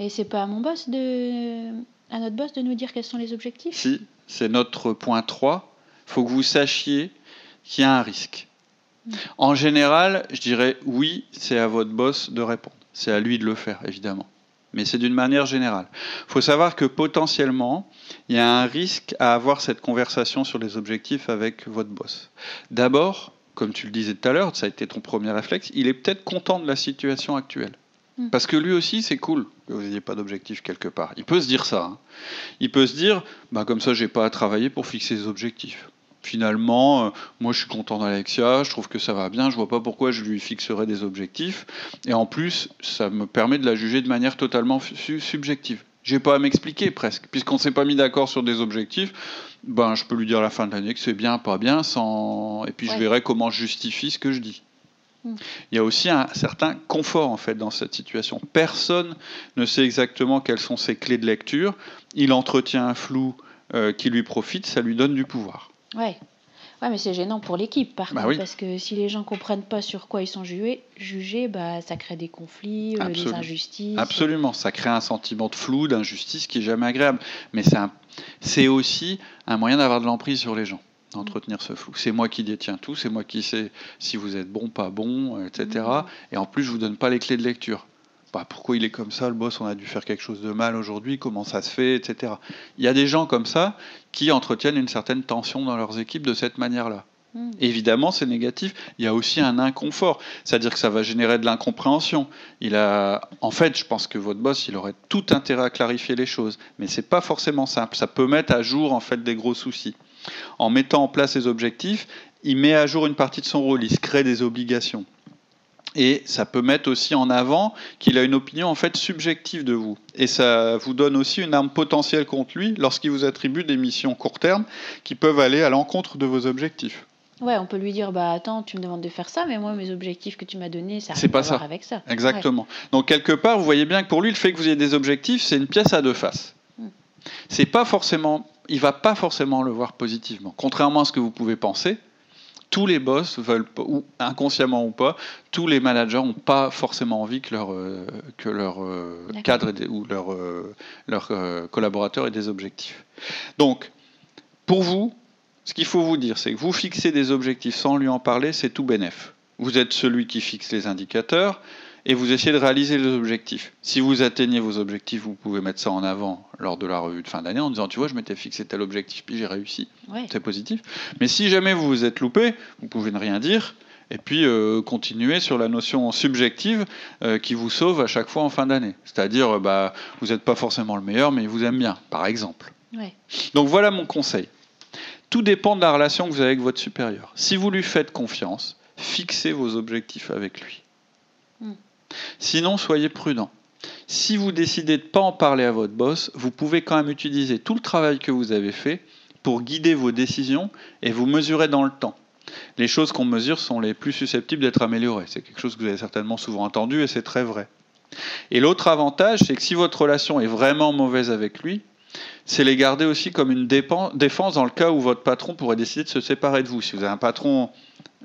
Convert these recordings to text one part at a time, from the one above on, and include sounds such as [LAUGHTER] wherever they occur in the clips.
Et c'est pas à mon boss de. à notre boss de nous dire quels sont les objectifs? Si, c'est notre point 3. Il faut que vous sachiez qu'il y a un risque. Mm. En général, je dirais oui, c'est à votre boss de répondre. C'est à lui de le faire, évidemment. Mais c'est d'une manière générale. Il faut savoir que potentiellement, il y a un risque à avoir cette conversation sur les objectifs avec votre boss. D'abord, comme tu le disais tout à l'heure, ça a été ton premier réflexe, il est peut-être content de la situation actuelle. Mm. Parce que lui aussi, c'est cool que vous n'ayez pas d'objectif quelque part. Il peut se dire ça. Hein. Il peut se dire, bah, comme ça, j'ai pas à travailler pour fixer des objectifs finalement, euh, moi je suis content d'Alexia, je trouve que ça va bien, je vois pas pourquoi je lui fixerais des objectifs. Et en plus, ça me permet de la juger de manière totalement subjective. J'ai pas à m'expliquer presque, puisqu'on s'est pas mis d'accord sur des objectifs. Ben, je peux lui dire à la fin de l'année que c'est bien, pas bien, sans... et puis je verrai comment je justifie ce que je dis. Hmm. Il y a aussi un certain confort en fait dans cette situation. Personne ne sait exactement quelles sont ses clés de lecture. Il entretient un flou euh, qui lui profite, ça lui donne du pouvoir. Ouais. Ouais, mais c'est gênant pour l'équipe, par bah contre, parce que si les gens comprennent pas sur quoi ils sont jugés, jugés bah, ça crée des conflits, euh, des injustices. Absolument, ça crée un sentiment de flou, d'injustice qui est jamais agréable. Mais c'est aussi un moyen d'avoir de l'emprise sur les gens, d'entretenir ce flou. C'est moi qui détiens tout, c'est moi qui sais si vous êtes bon, pas bon, etc. Mmh. Et en plus, je vous donne pas les clés de lecture. Bah, pourquoi il est comme ça, le boss, on a dû faire quelque chose de mal aujourd'hui, comment ça se fait, etc. Il y a des gens comme ça qui entretiennent une certaine tension dans leurs équipes de cette manière-là. Hmm. Évidemment, c'est négatif. Il y a aussi un inconfort, c'est-à-dire que ça va générer de l'incompréhension. Il a, en fait, je pense que votre boss, il aurait tout intérêt à clarifier les choses, mais c'est pas forcément simple. Ça peut mettre à jour en fait des gros soucis. En mettant en place ses objectifs, il met à jour une partie de son rôle, il se crée des obligations. Et ça peut mettre aussi en avant qu'il a une opinion en fait subjective de vous. Et ça vous donne aussi une arme potentielle contre lui lorsqu'il vous attribue des missions court terme qui peuvent aller à l'encontre de vos objectifs. Ouais, on peut lui dire bah attends, tu me demandes de faire ça, mais moi mes objectifs que tu m'as donnés, ça n'a rien à voir avec ça. Exactement. Donc quelque part, vous voyez bien que pour lui, le fait que vous ayez des objectifs, c'est une pièce à deux faces. Hmm. C'est pas forcément, il va pas forcément le voir positivement, contrairement à ce que vous pouvez penser tous les boss veulent, ou inconsciemment ou pas, tous les managers n'ont pas forcément envie que leur, euh, que leur euh, cadre ou leur, euh, leur collaborateur ait des objectifs. Donc, pour vous, ce qu'il faut vous dire, c'est que vous fixez des objectifs sans lui en parler, c'est tout bénef. Vous êtes celui qui fixe les indicateurs, et vous essayez de réaliser les objectifs. Si vous atteignez vos objectifs, vous pouvez mettre ça en avant lors de la revue de fin d'année en disant tu vois je m'étais fixé tel objectif puis j'ai réussi. C'est positif. Mais si jamais vous vous êtes loupé, vous pouvez ne rien dire et puis euh, continuer sur la notion subjective euh, qui vous sauve à chaque fois en fin d'année. C'est-à-dire euh, bah vous n'êtes pas forcément le meilleur mais il vous aime bien par exemple. Donc voilà mon conseil. Tout dépend de la relation que vous avez avec votre supérieur. Si vous lui faites confiance, fixez vos objectifs avec lui. Sinon, soyez prudent. Si vous décidez de ne pas en parler à votre boss, vous pouvez quand même utiliser tout le travail que vous avez fait pour guider vos décisions et vous mesurer dans le temps. Les choses qu'on mesure sont les plus susceptibles d'être améliorées. C'est quelque chose que vous avez certainement souvent entendu et c'est très vrai. Et l'autre avantage, c'est que si votre relation est vraiment mauvaise avec lui, c'est les garder aussi comme une défense dans le cas où votre patron pourrait décider de se séparer de vous. Si vous avez un patron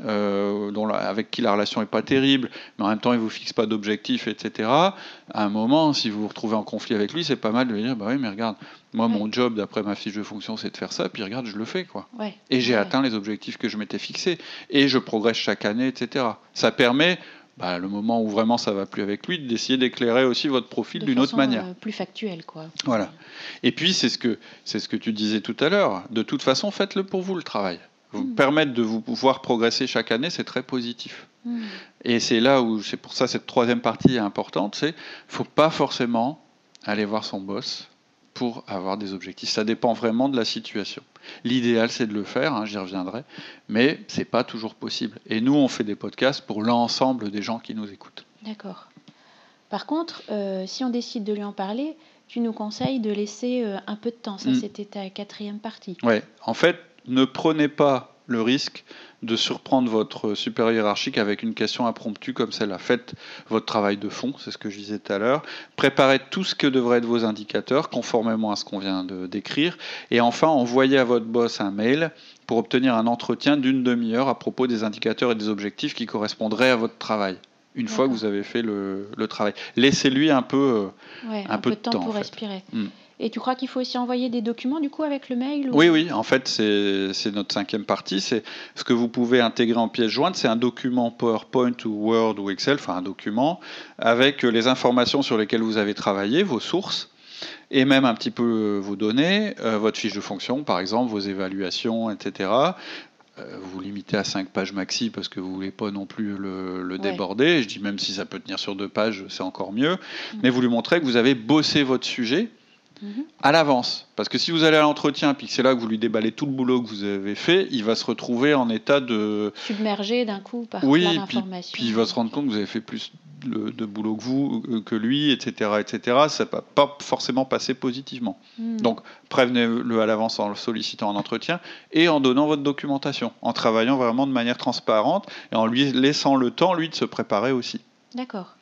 euh, dont avec qui la relation n'est pas terrible, mais en même temps il ne vous fixe pas d'objectifs, etc., à un moment, si vous vous retrouvez en conflit avec lui, c'est pas mal de lui dire Bah oui, mais regarde, moi mon job d'après ma fiche de fonction c'est de faire ça, puis regarde, je le fais. quoi. Et j'ai atteint les objectifs que je m'étais fixés, et je progresse chaque année, etc. Ça permet bah, le moment où vraiment ça va plus avec lui, d'essayer d'éclairer aussi votre profil d'une autre manière. Euh, plus factuel, quoi. Voilà. Et puis c'est ce que ce que tu disais tout à l'heure. De toute façon, faites-le pour vous le travail. Vous hmm. permettre de vous pouvoir progresser chaque année, c'est très positif. Hmm. Et c'est là où, c'est pour ça cette troisième partie est importante, c'est faut pas forcément aller voir son boss pour avoir des objectifs. Ça dépend vraiment de la situation. L'idéal, c'est de le faire, hein, j'y reviendrai, mais c'est pas toujours possible. Et nous, on fait des podcasts pour l'ensemble des gens qui nous écoutent. D'accord. Par contre, euh, si on décide de lui en parler, tu nous conseilles de laisser euh, un peu de temps. Ça, hmm. c'était ta quatrième partie. Oui, en fait, ne prenez pas le risque de surprendre votre supérieur hiérarchique avec une question impromptue comme celle-là. Faites votre travail de fond, c'est ce que je disais tout à l'heure. Préparez tout ce que devraient être vos indicateurs, conformément à ce qu'on vient de décrire. Et enfin, envoyez à votre boss un mail pour obtenir un entretien d'une demi-heure à propos des indicateurs et des objectifs qui correspondraient à votre travail une fois que vous avez fait le, travail. Laissez-lui un peu, euh, un, peu, de temps, pour respirer. Hmm. Et tu crois qu'il faut aussi envoyer des documents du coup avec le mail Oui, oui, en fait c'est notre cinquième partie. C'est ce que vous pouvez intégrer en pièce jointe, c'est un document PowerPoint ou Word ou Excel, enfin un document avec les informations sur lesquelles vous avez travaillé, vos sources et même un petit peu vos données, euh, votre fiche de fonction par exemple, vos évaluations, etc. Euh, vous limitez à 5 pages maxi parce que vous voulez pas non plus le, déborder. Je dis même si ça peut tenir sur deux pages, c'est encore mieux. Mm. Mais vous lui montrez que vous avez bossé votre sujet à l'avance. Parce que si vous allez à l'entretien, puis que c'est là que vous lui déballez tout le boulot que vous avez fait, il va se retrouver en état de... Submergé d'un coup par oui, plein d'informations. Puis, puis, il va se rendre compte que vous avez fait plus de boulot que vous, euh, que lui, etc. etc. Ça ne va pas forcément passer positivement. Hmm. Donc prévenez-le à l'avance en le sollicitant en entretien et en donnant votre documentation, en travaillant vraiment de manière transparente et en lui laissant le temps, lui, de se préparer aussi. D'accord.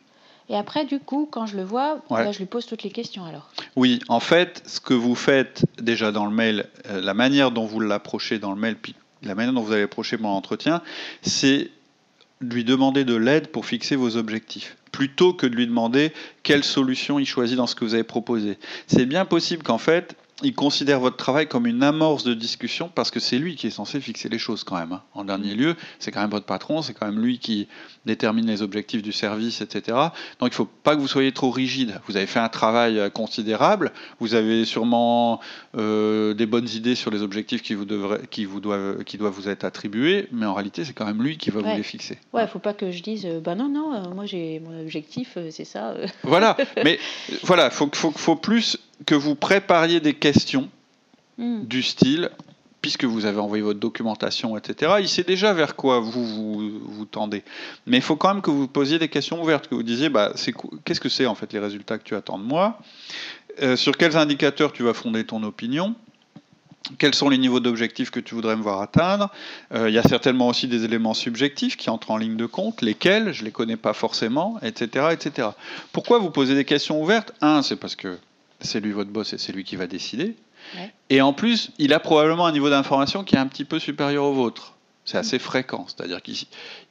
Et après, du coup, quand je le vois, je lui pose toutes les questions alors. Oui, en fait, ce que vous faites déjà dans le mail, euh, la manière dont vous l'approchez dans le mail, puis la manière dont vous allez approcher mon entretien, c'est lui demander de l'aide pour fixer vos objectifs, plutôt que de lui demander quelle solution il choisit dans ce que vous avez proposé. C'est bien possible qu'en fait, il considère votre travail comme une amorce de discussion parce que c'est lui qui est censé fixer les choses quand même. Hein. En dernier lieu, c'est quand même votre patron, c'est quand même lui qui détermine les objectifs du service, etc. Donc il ne faut pas que vous soyez trop rigide. Vous avez fait un travail euh, considérable, vous avez sûrement euh, des bonnes idées sur les objectifs qui vous, qui, vous doivent, qui doivent vous être attribués, mais en réalité c'est quand même lui qui va vous les fixer. Ouais, il ne faut pas que je dise, euh, bah non, non, moi j'ai mon objectif, c'est ça. Voilà, [LAUGHS] mais voilà, il faut, faut, faut plus que vous prépariez des questions hmm. du style, puisque vous avez envoyé votre documentation, etc., il sait déjà vers quoi vous vous, tendez. Mais il faut quand même que vous posiez des questions ouvertes, que vous disiez, bah, qu'est-ce que c'est en fait les résultats que tu attends de moi euh, Sur quels indicateurs tu vas fonder ton opinion quels sont les niveaux d'objectifs que tu voudrais me voir atteindre euh, Il y a certainement aussi des éléments subjectifs qui entrent en ligne de compte, lesquels je ne les connais pas forcément, etc., etc. Pourquoi vous posez des questions ouvertes? Un, c'est parce que c'est lui votre boss et c'est lui qui va décider. Et en plus, il a probablement un niveau d'information qui est un petit peu supérieur au vôtre. C'est assez fréquent. C'est-à-dire qu'il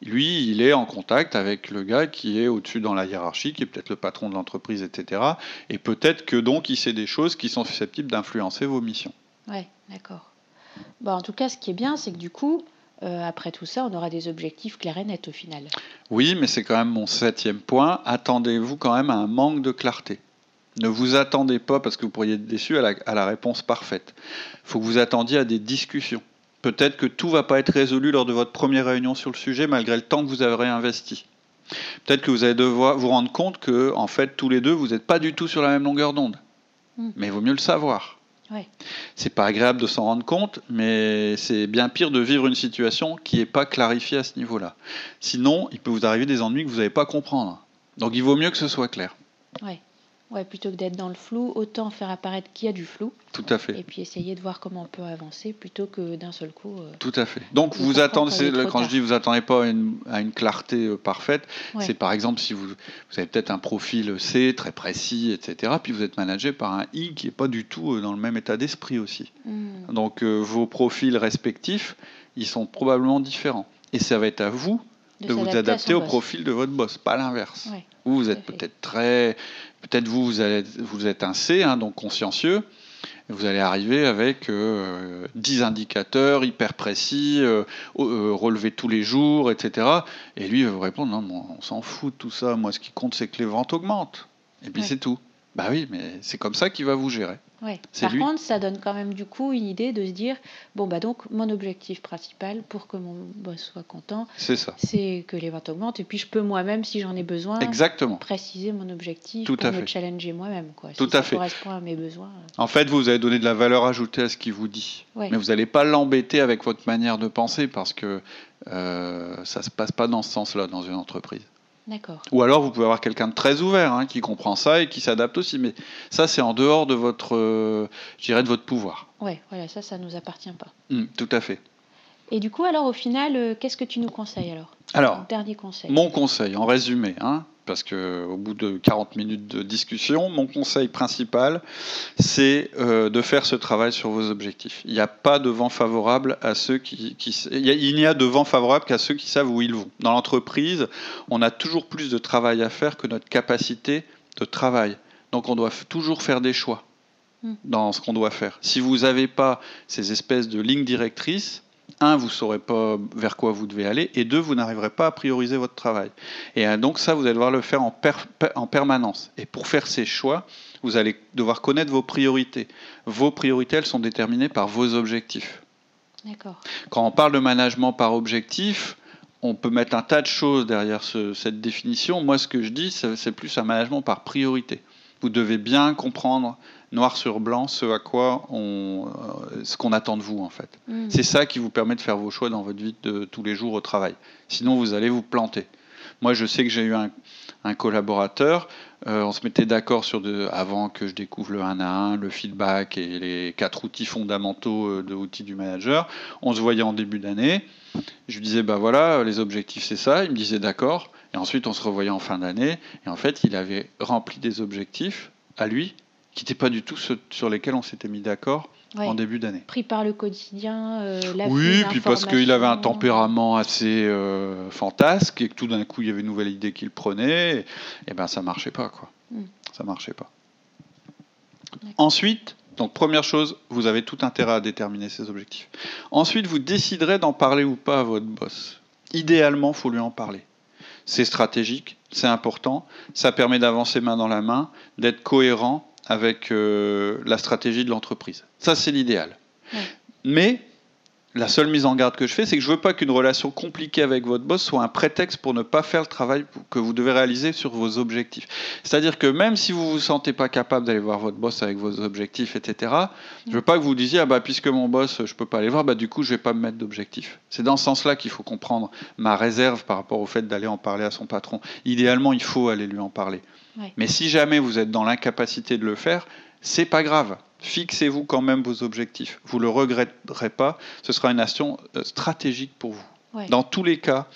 lui, il est en contact avec le gars qui est au-dessus dans la hiérarchie, qui est peut-être le patron de l'entreprise, etc. Et peut-être que donc il sait des choses qui sont susceptibles d'influencer vos missions. Oui, d'accord. Bon, en tout cas, ce qui est bien, c'est que du coup, euh, après tout ça, on aura des objectifs clairs et nets au final. Oui, mais c'est quand même mon septième point. Attendez-vous quand même à un manque de clarté. Ne vous attendez pas, parce que vous pourriez être déçu, à la, réponse parfaite. Il faut que vous attendiez à des discussions. Peut-être que tout ne va pas être résolu lors de votre première réunion sur le sujet, malgré le temps que vous avez investi. Peut-être que vous allez devoir vous rendre compte que, en fait, tous les deux, vous n'êtes pas du tout sur la même longueur d'onde. Hmm. Mais il vaut mieux le savoir. Ouais. C'est pas agréable de s'en rendre compte, mais c'est bien pire de vivre une situation qui n'est pas clarifiée à ce niveau-là. Sinon, il peut vous arriver des ennuis que vous n'allez pas comprendre. Donc il vaut mieux que ce soit clair. Ouais. Ouais, plutôt que d'être dans le flou, autant faire apparaître qu'il y a du flou. Tout à fait. Et puis essayer de voir comment on peut avancer plutôt que d'un seul coup. Euh, Tout à fait. Donc vous attendez, quand je dis vous attendez pas à une, à une clarté euh, parfaite, c'est par exemple si vous, vous avez peut-être un profil C très précis, etc. Puis vous êtes managé par un I qui n'est pas du tout euh, dans le même état d'esprit aussi. Hmm. Donc vos profils respectifs, ils sont probablement différents. Et ça va être à vous de, vous adapter au profil de votre boss, pas l'inverse. vous, vous êtes peut-être très Peut-être vous, vous, vous, êtes un C, hein, donc consciencieux. Vous allez arriver avec euh, 10 indicateurs hyper précis, euh, euh, relevés tous les jours, etc. Et lui, il va vous répondre Non, on s'en fout de tout ça. Moi, ce qui compte, c'est que les ventes augmentent. Et puis c'est tout. Bah oui, mais c'est comme ça qu'il va vous gérer. Ouais. Par contre, ça donne quand même du coup une idée de se dire bon bah donc mon objectif principal pour que mon boss soit content, c'est ça. C'est que les ventes augmentent et puis je peux moi-même si j'en ai besoin Exactement. préciser mon objectif Tout pour à me fait. challenger moi-même quoi. Tout si à ça fait. correspond à mes besoins. En fait, vous avez donné de la valeur ajoutée à ce qu'il vous dit, Ouais. mais vous n'allez pas l'embêter avec votre manière de penser parce que euh, ça se passe pas dans ce sens-là dans une entreprise. D'accord. Ou alors vous pouvez avoir quelqu'un de très ouvert hein, qui comprend ça et qui s'adapte aussi, mais ça c'est en dehors de votre, euh, de votre pouvoir. Ouais, voilà, ça, ça nous appartient pas. Hmm, tout à fait. Et du coup, alors au final, euh, qu'est-ce que tu nous conseilles alors? Alors, Dernier conseil. mon conseil, en résumé, hein, parce que au bout de 40 minutes de discussion, mon conseil principal, c'est euh, de faire ce travail sur vos objectifs. Il n'y a pas de vent favorable à ceux qui, qui- il n'y a de vent favorable qu'à ceux qui savent où ils vont. Dans l'entreprise, on a toujours plus de travail à faire que notre capacité de travail. Donc, on doit toujours faire des choix Hmm. dans ce qu'on doit faire. Si vous n'avez pas ces espèces de lignes directrices, un, vous ne saurez pas vers quoi vous devez aller, et deux, vous n'arriverez pas à prioriser votre travail. Et donc ça, vous allez devoir le faire en, per- per- en permanence. Et pour faire ces choix, vous allez devoir connaître vos priorités. Vos priorités, elles sont déterminées par vos objectifs. D'accord. Quand on parle de management par objectif, on peut mettre un tas de choses derrière ce- cette définition. Moi, ce que je dis, c'est c'est plus un management par priorité. Vous devez bien comprendre noir sur blanc ce à quoi on, euh, ce qu'on attend de vous en fait. Hmm. C'est ça qui vous permet de faire vos choix dans votre vie de tous les jours au travail. Sinon, vous allez vous planter. Moi, je sais que j'ai eu un, un collaborateur. euh, on se mettait d'accord sur de, avant que je découvre le 1 à 1, le feedback et les quatre outils fondamentaux euh, de outils du manager. On se voyait en début d'année. Je lui disais, bah voilà, les objectifs, c'est ça. Il me disait d'accord. Et ensuite, on se revoyait en fin d'année. Et en fait, il avait rempli des objectifs à lui qui n'étaient pas du tout ceux sur lesquels on s'était mis d'accord Ouais. en début d'année. Pris par le quotidien, euh, la Oui, puis parce qu'il avait un tempérament assez euh, fantasque et que tout d'un coup il y avait une nouvelle idée qu'il prenait, et, et ben ça marchait pas quoi. Mm. Ça marchait pas. Ensuite, donc première chose, vous avez tout intérêt à déterminer ses objectifs. Ensuite, vous déciderez d'en parler ou pas à votre boss. Idéalement, faut lui en parler. C'est stratégique, c'est important, ça permet d'avancer main dans la main, d'être cohérent avec euh, la stratégie de l'entreprise. Ça, c'est l'idéal. Ouais. Mais la seule mise en garde que je fais, c'est que je veux pas qu'une relation compliquée avec votre boss soit un prétexte pour ne pas faire le travail que vous devez réaliser sur vos objectifs. C'est-à-dire que même si vous vous sentez pas capable d'aller voir votre boss avec vos objectifs, etc., je veux pas que vous disiez ah bah puisque mon boss je peux pas aller voir, bah du coup je vais pas me mettre d'objectif. C'est dans ce sens-là qu'il faut comprendre ma réserve par rapport au fait d'aller en parler à son patron. Idéalement, il faut aller lui en parler. Ouais. Mais si jamais vous êtes dans l'incapacité de le faire, c'est pas grave. Fixez-vous quand même vos objectifs. Vous le regretterez pas. Ce sera une action euh, stratégique pour vous. Ouais. Dans tous les cas,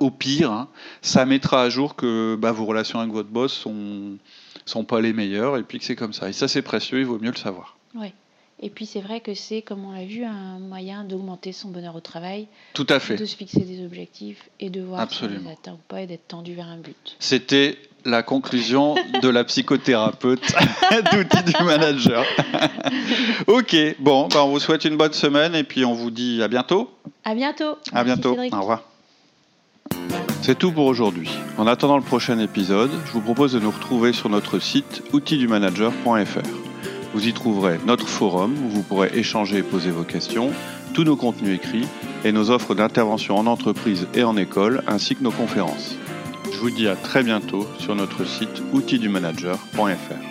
au pire, hein, ça mettra à jour que bah, vos relations avec votre boss sont sont pas les meilleures et puis que c'est comme ça. Et ça c'est précieux, il vaut mieux le savoir. Ouais. Et puis c'est vrai que c'est, comme on l'a vu, un moyen d'augmenter son bonheur au travail, Tout à fait. de se fixer des objectifs et de voir si on Absolument. les atteint ou pas et d'être tendu vers un but. C'était la conclusion de la psychothérapeute [LAUGHS] d'outils du manager. [LAUGHS] ok, bon, bah, on vous souhaite une bonne semaine et puis on vous dit à bientôt. À bientôt. À bientôt. Au revoir. C'est tout pour aujourd'hui. En attendant le prochain épisode, je vous propose de nous retrouver sur notre site outildumanager.fr. Vous y trouverez notre forum où vous pourrez échanger et poser vos questions, tous nos contenus écrits et nos offres d'intervention en entreprise et en école, ainsi que nos conférences. Vous dis à très bientôt sur notre site outildumanager.fr.